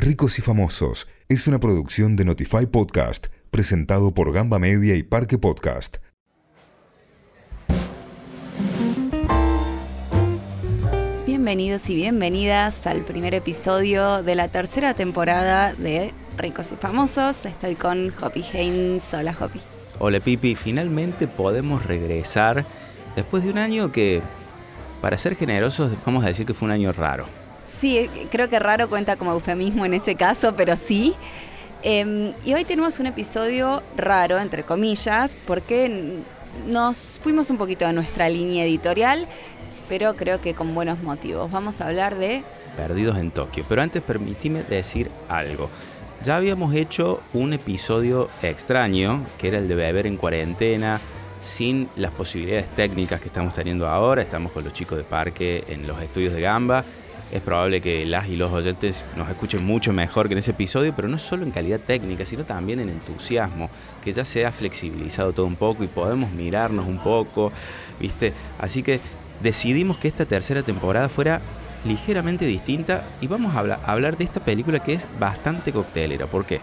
Ricos y Famosos es una producción de Notify Podcast, presentado por Gamba Media y Parque Podcast. Bienvenidos y bienvenidas al primer episodio de la tercera temporada de Ricos y Famosos. Estoy con Hoppy Haynes. Hola Hoppy. Hola Pipi, finalmente podemos regresar después de un año que, para ser generosos, vamos a decir que fue un año raro. Sí, creo que raro cuenta como eufemismo en ese caso, pero sí. Em, y hoy tenemos un episodio raro, entre comillas, porque nos fuimos un poquito de nuestra línea editorial, pero creo que con buenos motivos. Vamos a hablar de... Perdidos en Tokio. Pero antes permitime decir algo. Ya habíamos hecho un episodio extraño, que era el de beber en cuarentena, sin las posibilidades técnicas que estamos teniendo ahora. Estamos con los chicos de parque en los estudios de Gamba es probable que las y los oyentes nos escuchen mucho mejor que en ese episodio, pero no solo en calidad técnica, sino también en entusiasmo, que ya se ha flexibilizado todo un poco y podemos mirarnos un poco, ¿viste? Así que decidimos que esta tercera temporada fuera ligeramente distinta y vamos a hablar, de esta película que es bastante coctelera. ¿Por qué?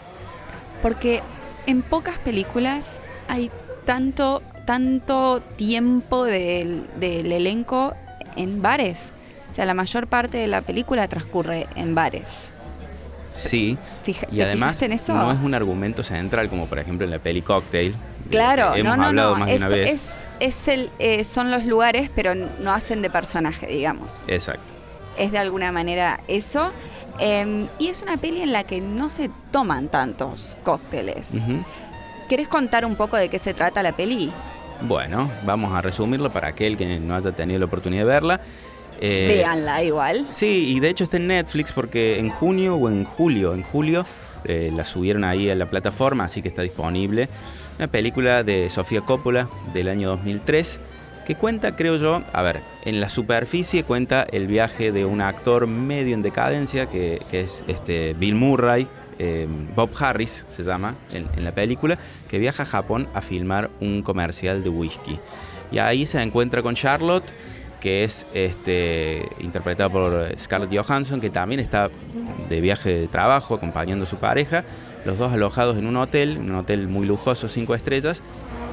Porque en pocas películas hay tanto, tanto tiempo del, del elenco en bares sea, la mayor parte de la película transcurre en bares. Sí, y además no es un argumento central como por ejemplo en la peli Cocktail. Claro, no, no, no, es, Es, el, eh, son los lugares, pero no hacen de personaje, digamos. Exacto. Es de alguna manera eso. Em, y es una peli en la que no se toman tantos cócteles. ¿Querés contar un poco de qué se trata la peli? Bueno, vamos a resumirlo para aquel que no haya tenido la oportunidad de verla. Eh, Veanla igual. Sí, y de hecho está en Netflix porque en junio o en julio, en julio eh, la subieron ahí a la plataforma, así que está disponible. Una película de Sofía Coppola del año 2003 que cuenta, creo yo, a ver, en la superficie cuenta el viaje de un actor medio en decadencia, que, es este Bill Murray, eh, Bob Harris se llama en, en, la película, que viaja a Japón a filmar un comercial de whisky. Y ahí se encuentra con Charlotte, que es este, interpretada por Scarlett Johansson, que también está de viaje de trabajo acompañando a su pareja, los dos alojados en un hotel, un hotel muy lujoso, cinco estrellas.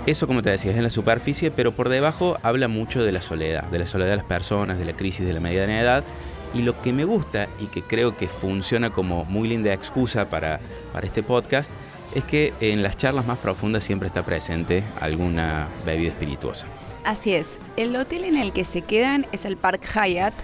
Eso, como te decía, es en la superficie, pero por debajo habla mucho de la soledad, de la soledad de las personas, de la crisis de la mediana edad. Y lo que me gusta y que creo que funciona como muy linda excusa para, para este podcast es que en las charlas más profundas siempre está presente alguna bebida espirituosa. Así es. El hotel en el que se quedan es el Park Hyatt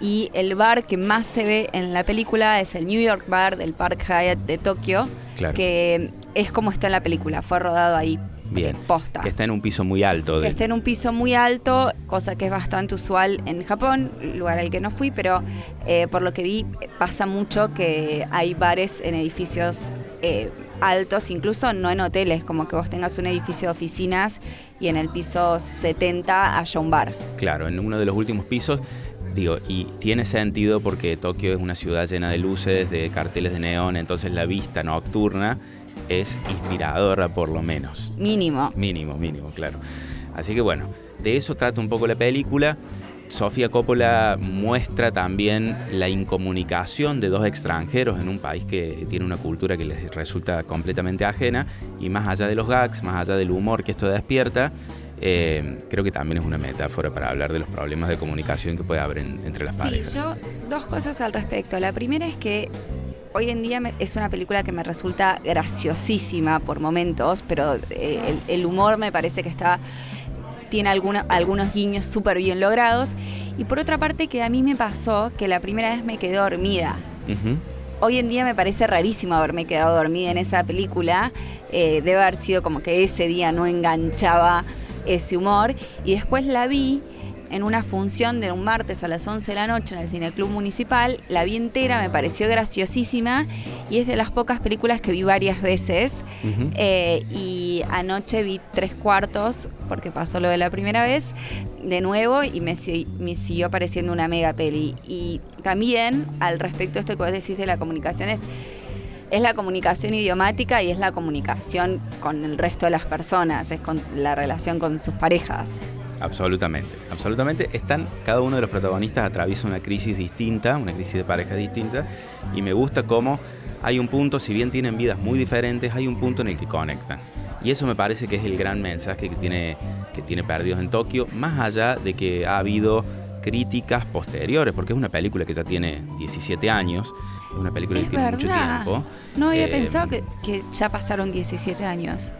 y el bar que más se ve en la película es el New York Bar del Park Hyatt de Tokio, que es como está en la película, fue rodado ahí. Bien. Posta. Que está en un piso muy alto. Que está en un piso muy alto, cosa que es bastante usual en Japón, lugar al que no fui, pero eh, por lo que vi pasa mucho que hay bares en edificios eh, altos, incluso no en hoteles, como que vos tengas un edificio de oficinas y en el piso 70 haya un bar. Claro, en uno de los últimos pisos Digo, y tiene sentido porque Tokio es una ciudad llena de luces, de carteles de neón, entonces la vista nocturna es inspiradora por lo menos. Mínimo. Mínimo, mínimo, claro. Así que bueno, de eso trata un poco la película. Sofía Coppola muestra también la incomunicación de dos extranjeros en un país que tiene una cultura que les resulta completamente ajena y más allá de los gags, más allá del humor que esto despierta, eh, creo que también es una metáfora para hablar de los problemas de comunicación que puede haber entre las parejas. Sí, yo dos cosas al respecto. La primera es que hoy en día es una película que me resulta graciosísima por momentos, pero eh, el humor me parece que está tiene algunos guiños súper bien logrados. Y por otra parte, que a mí me pasó que la primera vez me quedé dormida. Hoy en día me parece rarísimo haberme quedado dormida en esa película. Eh, debe haber sido como que ese día no enganchaba ese humor. Y después la vi en una función de un martes a las 11 de la noche en el Cineclub Municipal. La vi entera, me pareció graciosísima y es de las pocas películas que vi varias veces. Eh, y anoche vi tres cuartos, porque pasó lo de la primera vez, de nuevo y me, me siguió pareciendo una mega peli. Y también al respecto esto que vos decís de la comunicación es es la comunicación idiomática y es la comunicación con el resto de las personas, es con la relación con sus parejas. Absolutamente, absolutamente. Están, cada uno de los protagonistas atraviesa una crisis distinta, una crisis de pareja distinta, y me gusta cómo hay un punto, si bien tienen vidas muy diferentes, hay un punto en el que conectan. Y eso me parece que es el gran mensaje que tiene, que tiene Perdidos en Tokio, más allá de que ha habido críticas posteriores, porque es una película que ya tiene 17 años, es una película que tiene mucho tiempo. No había eh, pensado que, que, ya pasaron 17 años.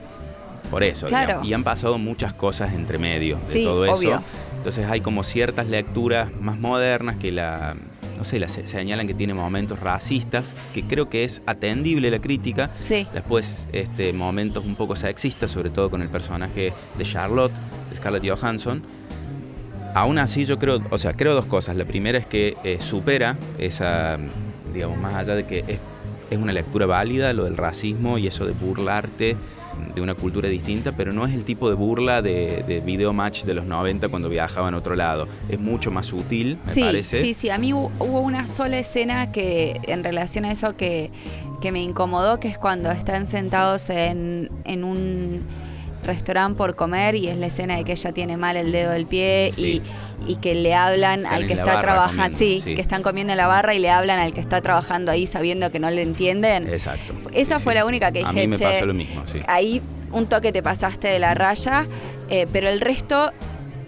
Por eso, claro. y, han pasado muchas cosas entre medio de todo eso. Entonces hay como ciertas lecturas más modernas que la no sé, la, señalan que tiene momentos racistas, que creo que es atendible la crítica. Sí. Después, este, momentos un poco sexistas, sobre todo con el personaje de Charlotte, de Scarlett Johansson. Aún así, yo creo, o sea, creo dos cosas. La primera es que eh, supera esa, digamos, más allá de que es, es una lectura válida, lo del racismo y eso de burlarte de una cultura distinta, pero no es el tipo de burla de, de video match de los 90 cuando viajaban a otro lado. Es mucho más sutil, me parece. Sí, sí, a mí hubo una sola escena que en relación a eso que, que me incomodó, que es cuando están sentados en, en un restaurante por comer y es la escena de que ella tiene mal el dedo del pie y, que le hablan al que está trabajando, sí, que están comiendo en la barra y le hablan al que está trabajando ahí sabiendo que no le entienden. Exacto. Esa fue la única que dije. A mí me pasó lo mismo, sí. Ahí un toque te pasaste de la raya, eh, pero el resto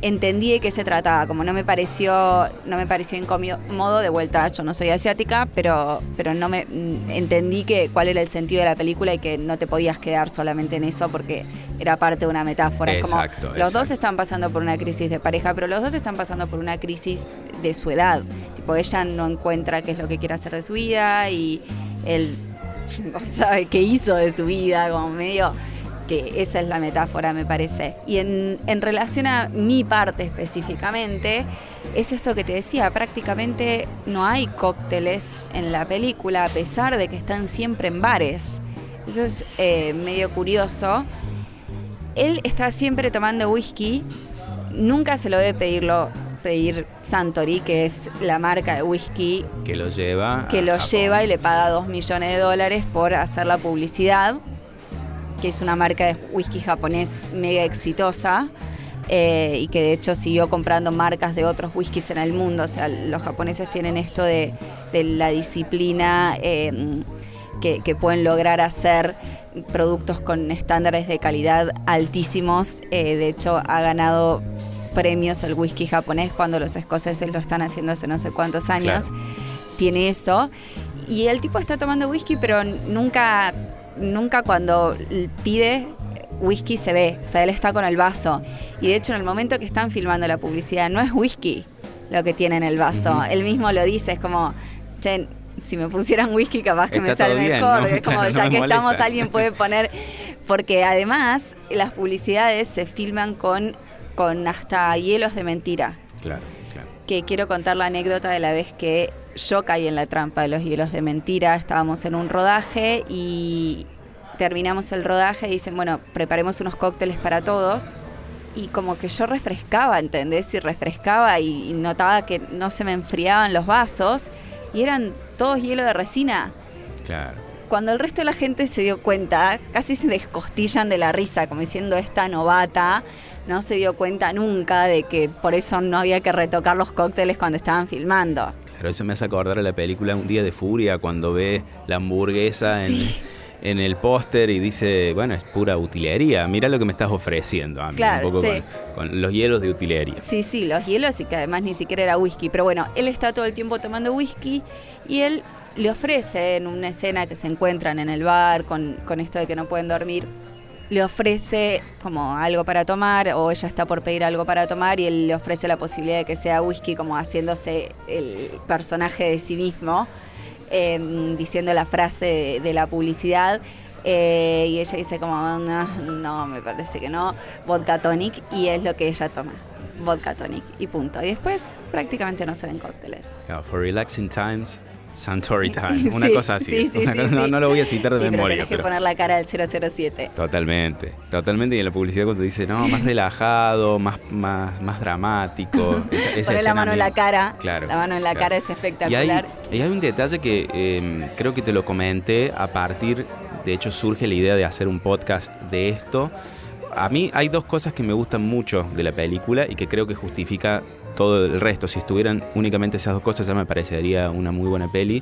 entendí de qué se trataba, como no me pareció, no me pareció incómodo, de vuelta, yo no soy asiática, pero, pero no me mm, entendí que cuál era el sentido de la película y que no te podías quedar solamente en eso porque era parte de una metáfora. Exacto, los dos están pasando por una crisis de pareja, pero los dos están pasando por una crisis de su edad. Tipo, ella no encuentra qué es lo que quiere hacer de su vida y él no sabe qué hizo de su vida, como medio que esa es la metáfora, me parece. Y en, relación a mi parte específicamente, es esto que te decía, prácticamente no hay cócteles en la película, a pesar de que están siempre en bares. Eso es eh, medio curioso. Él está siempre tomando whisky, nunca se lo debe pedirlo pedir Santori, que es la marca de whisky que lo lleva, que lo lleva y le paga dos millones de dólares por hacer la publicidad que es una marca de whisky japonés mega exitosa. Eh, y que de hecho siguió comprando marcas de otros whiskies en el mundo. O sea, los japoneses tienen esto de, la disciplina eh, que, pueden lograr hacer productos con estándares de calidad altísimos. Eh, de hecho, ha ganado premios el whisky japonés cuando los escoceses lo están haciendo hace no sé cuántos años. Tiene eso. Y el tipo está tomando whisky, pero nunca nunca cuando pide whisky se ve, o sea, él está con el vaso. Y de hecho, en el momento que están filmando la publicidad, no es whisky lo que tiene en el vaso. Él mismo lo dice, es como, che, si me pusieran whisky, capaz que me sale mejor. Es como, ya que estamos, alguien puede poner. Porque además, las publicidades se filman con, con hasta hielos de mentira. Claro, claro. Que quiero contar la anécdota de la vez que yo caí en la trampa de los hielos de mentira. Estábamos en un rodaje y terminamos el rodaje y dicen, bueno, preparemos unos cócteles para todos. Y como que yo refrescaba, ¿entendés? Y refrescaba y, notaba que no se me enfriaban los vasos y eran todos hielo de resina. Claro. Cuando el resto de la gente se dio cuenta, casi se descostillan de la risa, como diciendo esta novata no se dio cuenta nunca de que por eso no había que retocar los cócteles cuando estaban filmando. Pero eso me hace acordar a la película Un día de furia, cuando ve la hamburguesa en, el póster y dice, bueno, es pura utilería, mira lo que me estás ofreciendo a mí, un poco con, los hielos de utilería. Sí, sí, los hielos y que además ni siquiera era whisky, pero bueno, él está todo el tiempo tomando whisky y él le ofrece en una escena que se encuentran en el bar con, con esto de que no pueden dormir, le ofrece como algo para tomar o ella está por pedir algo para tomar y él le ofrece la posibilidad de que sea whisky como haciéndose el personaje de sí mismo, em, diciendo la frase de, la publicidad. Eh, y ella dice como, no, me parece que no, vodka tonic y es lo que ella toma vodka tonic y punto. Y después prácticamente no se ven cócteles. for relaxing times, Santori Time, una cosa así. no, lo voy a citar de memoria. Pero tenés que poner la cara del 007. Totalmente, totalmente. Y en la publicidad cuando dice, no, más relajado, más, más, más dramático. Poner la mano en la cara. Claro. La mano en la cara es espectacular. Y hay, un detalle que em, creo que te lo comenté a partir, de hecho surge la idea de hacer un podcast de esto a mí hay dos cosas que me gustan mucho de la película y que creo que justifica todo el resto. Si estuvieran únicamente esas dos cosas ya me parecería una muy buena peli,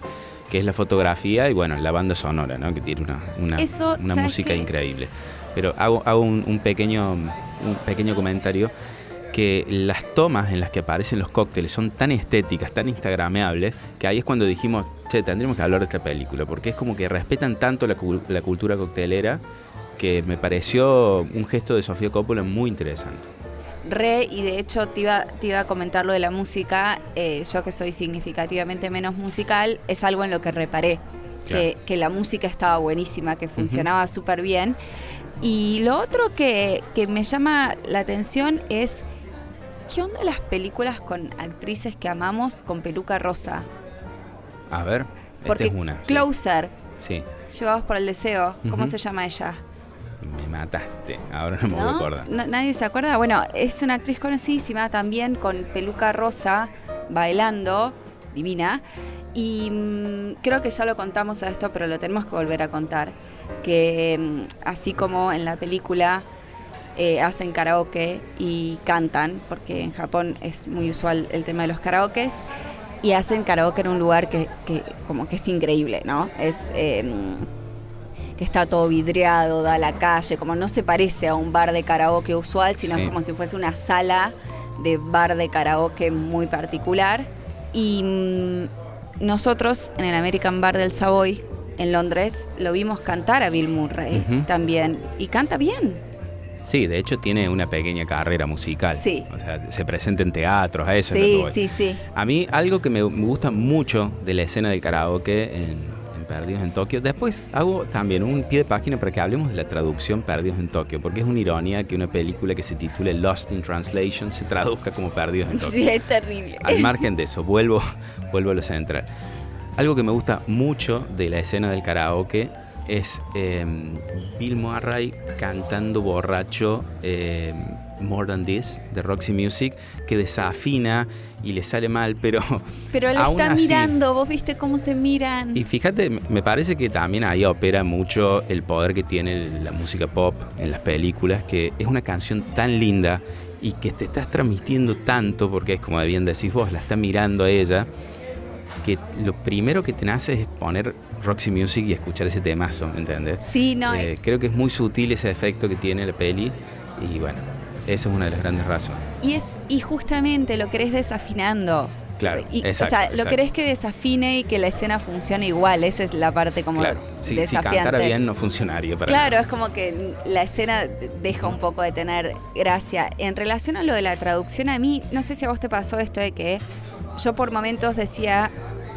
que es la fotografía y bueno, la banda sonora, ¿no? que tiene una, una, Eso, una ¿sabes música qué? increíble. Pero hago, hago un, un pequeño, un pequeño comentario que las tomas en las que aparecen los cócteles son tan estéticas, tan instagrameables, que ahí es cuando dijimos, che, tendríamos que hablar de esta película, porque es como que respetan tanto la, la cultura coctelera que me pareció un gesto de Sofía Coppola muy interesante. Re, y de hecho te iba, te iba a comentar lo de la música, eh, yo que soy significativamente menos musical, es algo en lo que reparé, que, Claro. que la música estaba buenísima, que funcionaba súper bien. Y lo otro que, que me llama la atención es, ¿qué onda las películas con actrices que amamos con peluca rosa? A ver, Porque esta es una. Closer, Sí, Llevados por el Deseo, ¿cómo se llama ella? Me mataste, ahora no me voy a ¿No? acordar. No- ¿Nadie se acuerda? Bueno, es una actriz conocidísima también con peluca rosa, bailando, divina. Y mm, creo que ya lo contamos a esto, pero lo tenemos que volver a contar. Que mm, así como en la película eh, hacen karaoke y cantan, porque en Japón es muy usual el tema de los karaokes, y hacen karaoke en un lugar que, que como que es increíble, ¿no? Es... eh, que está todo vidriado, da a la calle, como no se parece a un bar de karaoke usual, sino Sí. es como si fuese una sala de bar de karaoke muy particular. Y mm, nosotros en el American Bar del Savoy, en Londres, lo vimos cantar a Bill Murray también. Y canta bien. Sí, de hecho tiene una pequeña carrera musical. Sí. O sea, se presenta en teatros, a eso es lo que Sí, voy. sí, sí. A mí algo que me, gusta mucho de la escena del karaoke en Perdidos en Tokio, después hago también un pie de página para que hablemos de la traducción Perdidos en Tokio, porque es una ironía que una película que se titule Lost in Translation se traduzca como Perdidos en Tokio. Sí, es terrible. Al margen de eso, vuelvo, vuelvo a lo central. Algo que me gusta mucho de la escena del karaoke es eh, Bill Murray cantando borracho eh, More Than This de Roxy Music, que desafina y le sale mal, pero Pero le aún está así- mirando, vos viste cómo se miran. y fíjate, me parece que también ahí opera mucho el poder que tiene la música pop en las películas, que es una canción tan linda y que te estás transmitiendo tanto, porque es como bien decís vos, la está mirando a ella, que lo primero que te nace es poner Roxy Music y escuchar ese temazo, ¿me ¿entendés? Sí, no, Eh, creo que es muy sutil ese efecto que tiene la peli y bueno, eso es una de las grandes razones. y es y justamente lo querés desafinando. Claro, Y, exacto, o sea, lo querés que desafine y que la escena funcione igual. Esa es la parte como Claro, si, si desafiante. cantara bien no funcionaría para Claro, nada. es como que la escena deja un poco de tener gracia. En relación a lo de la traducción, a mí, no sé si a vos te pasó esto de que yo por momentos decía,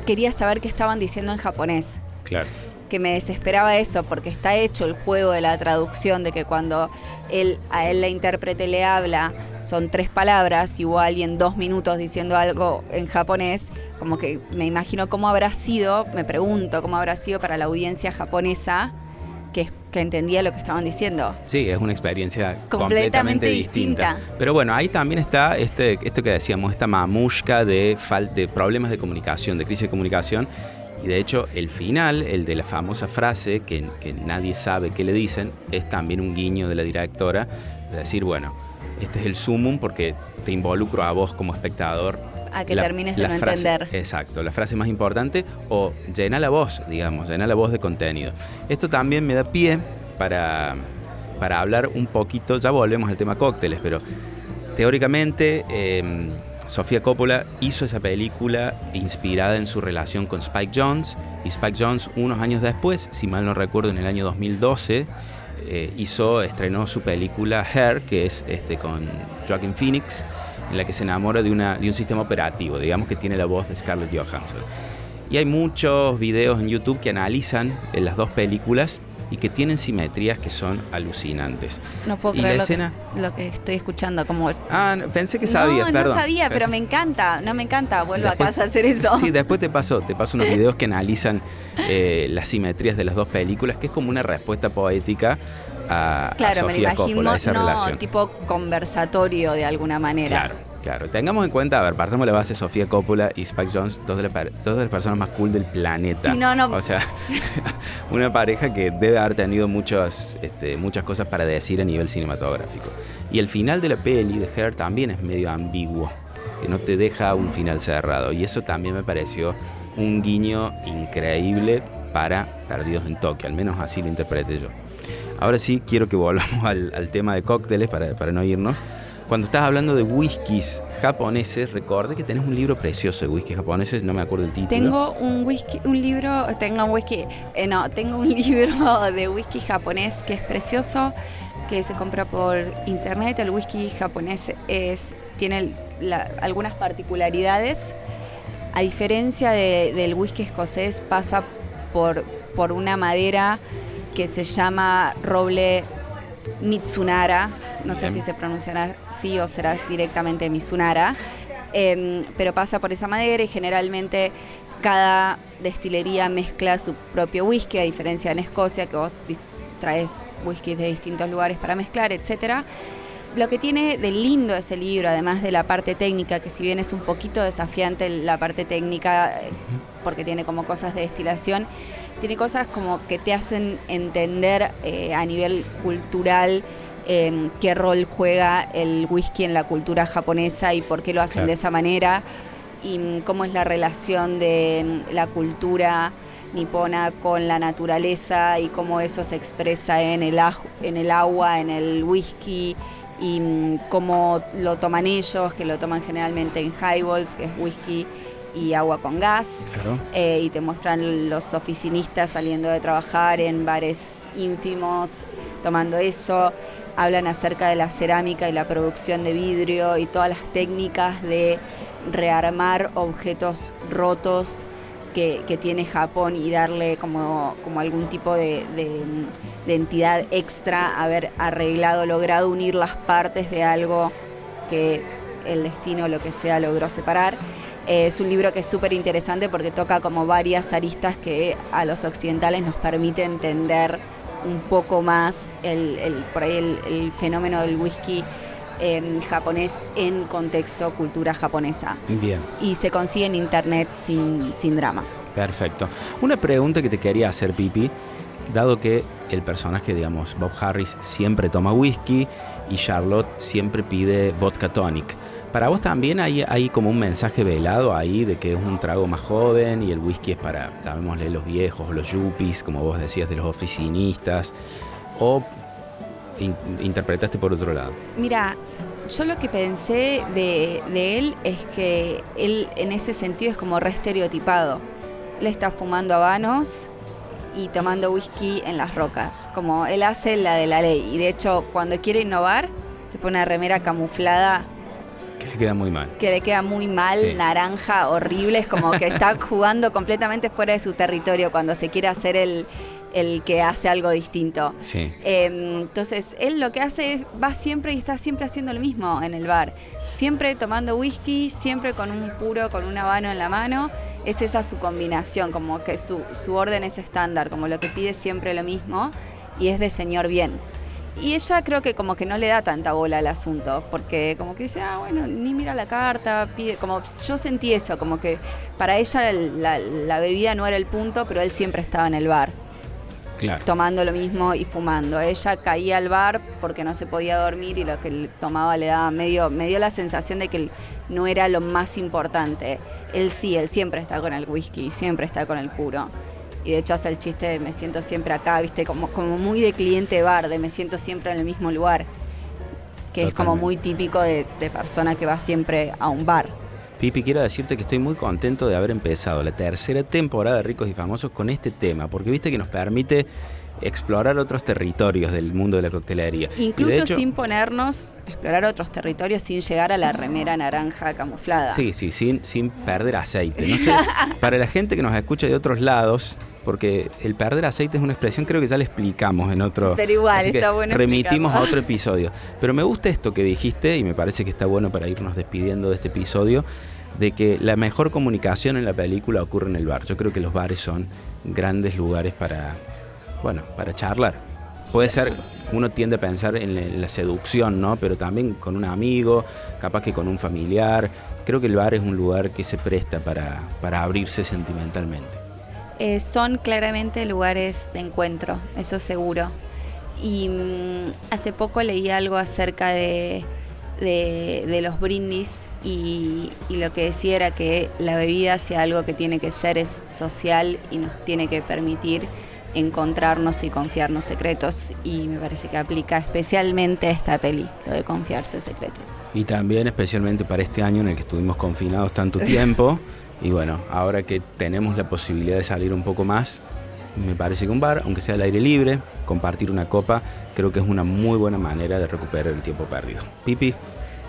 quería saber qué estaban diciendo en japonés. Claro. Que me desesperaba eso, porque está hecho el juego de la traducción, de que cuando él, a él la intérprete le habla, son tres palabras, y hubo alguien dos minutos diciendo algo en japonés, como que me imagino cómo habrá sido, me pregunto cómo habrá sido para la audiencia japonesa que, que entendía lo que estaban diciendo. Sí, es una experiencia Completamente completamente, distinta. distinta. Pero bueno, ahí también está este, esto que decíamos, esta mamushka de, de problemas de comunicación, de crisis de comunicación. Y de hecho, el final, el de la famosa frase que, que nadie sabe qué le dicen, es también un guiño de la directora de decir, bueno, este es el sumum porque te involucro a vos como espectador. A que termines de no frase- entender. Exacto, la frase más importante o llena la voz, digamos, llena la voz de contenido. Esto también me da pie para, para hablar un poquito, ya volvemos al tema cócteles, pero teóricamente eh, Sofía Coppola hizo esa película inspirada en su relación con Spike Jones y Spike Jones unos años después, si mal no recuerdo en el año 2012, eh, hizo, estrenó su película Her, que es este, con Joaquin Phoenix, en la que se enamora de, una, de un sistema operativo, digamos que tiene la voz de Scarlett Johansson. Y hay muchos videos en YouTube que analizan eh, las dos películas y que tienen simetrías que son alucinantes. No puedo ¿Y la creer lo, escena? que, lo que estoy escuchando. Como, Ah, pensé que sabías, no, perdón. no sabía, pero Pensé- me encanta. No me encanta. Vuelvo a casa a hacer eso. Sí, después te paso, te paso unos videos que analizan eh, las simetrías de las dos películas, que es como una respuesta poética a, a Claro, me lo Sofía imagino Coppola, a esa no, relación. tipo conversatorio de alguna manera. Claro, Claro, tengamos en cuenta, a ver, partamos la base Sofía Coppola y Spike Jones, dos de, las personas más cool del planeta. Sí, no, no. O sea, una pareja que debe haber tenido muchas, este, muchas cosas para decir a nivel cinematográfico. Y el final de la peli de Her también es medio ambiguo, que no te deja un final cerrado. Y eso también me pareció un guiño increíble para Perdidos en Tokio, al menos así lo interpreté yo. Ahora sí, quiero que volvamos al, tema de cócteles para, para no irnos. Cuando estás hablando de whiskies japoneses, recordé que tenés un libro precioso de whiskies japoneses, no me acuerdo el título. Tengo un whisky, un libro, tengo un whisky, eh, no, tengo un libro de whisky japonés que es precioso, que se compra por internet. El whisky japonés es, tiene algunas particularidades. A diferencia del whisky escocés, pasa por, por una madera que se llama roble Mitsunara, no sé si se pronunciará así o será directamente Mitsunara, em, pero pasa por esa madera y generalmente cada destilería mezcla su propio whisky, a diferencia en Escocia, que vos traes whiskies de distintos lugares para mezclar, etcétera. Lo que tiene de lindo ese libro, además de la parte técnica, que si bien es un poquito desafiante la parte técnica, porque tiene como cosas de destilación, tiene cosas como que te hacen entender eh, a nivel cultural em, qué rol juega el whisky en la cultura japonesa y por qué lo hacen de esa manera y mm, cómo es la relación de mm, la cultura nipona con la naturaleza y cómo eso se expresa en el, en el agua, en el whisky y mm, cómo lo toman ellos, que lo toman generalmente en highballs, que es whisky y agua con gas. Eh, y te muestran los oficinistas saliendo de trabajar en bares ínfimos, tomando eso. Hablan acerca de la cerámica y la producción de vidrio y todas las técnicas de rearmar objetos rotos que, tiene Japón y darle como, como algún tipo de, de entidad extra, haber arreglado, logrado unir las partes de algo que el destino, lo que sea, logró separar. Eh, es un libro que es súper interesante porque toca como varias aristas que a los occidentales nos permite entender un poco más el, por ahí el, fenómeno del whisky en japonés en contexto cultura japonesa. Bien. Y se consigue en internet sin, sin drama. Perfecto. Una pregunta que te quería hacer, Pipi, dado que el personaje, digamos, Bob Harris siempre toma whisky y Charlotte siempre pide vodka tonic. Para vos también hay, como un mensaje velado ahí de que es un trago más joven y el whisky es para, llamémosle, los viejos, los yuppies, como vos decías, de los oficinistas. ¿O interpretaste por otro lado? Mira, yo lo que pensé de, él es que él en ese sentido es como re estereotipado. Él está fumando habanos y tomando whisky en las rocas. Como él hace la de la ley. Y de hecho, cuando quiere innovar, se pone una remera camuflada que le queda muy mal. Que le queda muy mal, naranja, horrible, es como que está jugando completamente fuera de su territorio cuando se quiere hacer el, el que hace algo distinto. Sí. Em, entonces, él lo que hace es, va siempre y está siempre haciendo lo mismo en el bar. Siempre tomando whisky, siempre con un puro, con un habano en la mano. Es esa su combinación, como que su, su orden es estándar, como lo que pide siempre lo mismo y es de señor bien. Y ella creo que como que no le da tanta bola al asunto, porque como que dice, ah, bueno, ni mira la carta, pide, como yo sentí eso, como que para ella la, bebida no era el punto, pero él siempre estaba en el bar. Claro. tomando lo mismo y fumando. Ella caía al bar porque no se podía dormir y lo que tomaba le daba medio, me dio la sensación de que no era lo más importante. Él sí, él siempre está con el whisky, siempre está con el puro y de hecho hace el chiste de me siento siempre acá, viste, como, como muy de cliente bar, de me siento siempre en el mismo lugar, que es como muy típico de, persona que va siempre a un bar. Pipi, quiero decirte que estoy muy contento de haber empezado la tercera temporada de Ricos y Famosos con este tema, porque viste que nos permite explorar otros territorios del mundo de la coctelería. Incluso sin ponernos, explorar otros territorios sin llegar a la remera naranja camuflada. Sí, sí, sin, sin perder aceite. No sé, para la gente que nos escucha de otros lados, porque el perder aceite es una expresión creo que ya la explicamos en otro... Pero igual, está bueno. Remitimos a otro episodio. Pero me gusta esto que dijiste y me parece que está bueno para irnos despidiendo de este episodio, de que la mejor comunicación en la película ocurre en el bar. Yo creo que los bares son grandes lugares para, bueno, para charlar. Puede ser, uno tiende a pensar en la seducción, ¿no? Pero también con un amigo, capaz que con un familiar. Creo que el bar es un lugar que se presta para, para abrirse sentimentalmente. Eh, son claramente lugares de encuentro, eso seguro. Y mm, hace poco leí algo acerca de, de, los brindis y, y, lo que decía era que la bebida, sea algo que tiene que ser, es social y nos tiene que permitir encontrarnos y confiarnos secretos y me parece que aplica especialmente a esta peli, lo de confiarse secretos. Y también especialmente para este año en el que estuvimos confinados tanto tiempo y bueno, ahora que tenemos la posibilidad de salir un poco más, me parece que un bar, aunque sea al aire libre, compartir una copa, creo que es una muy buena manera de recuperar el tiempo perdido. Pipi,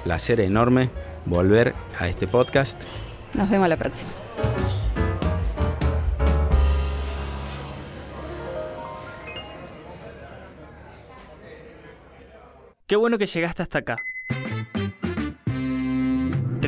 placer enorme volver a este podcast. Nos vemos la próxima. Qué bueno que llegaste hasta acá.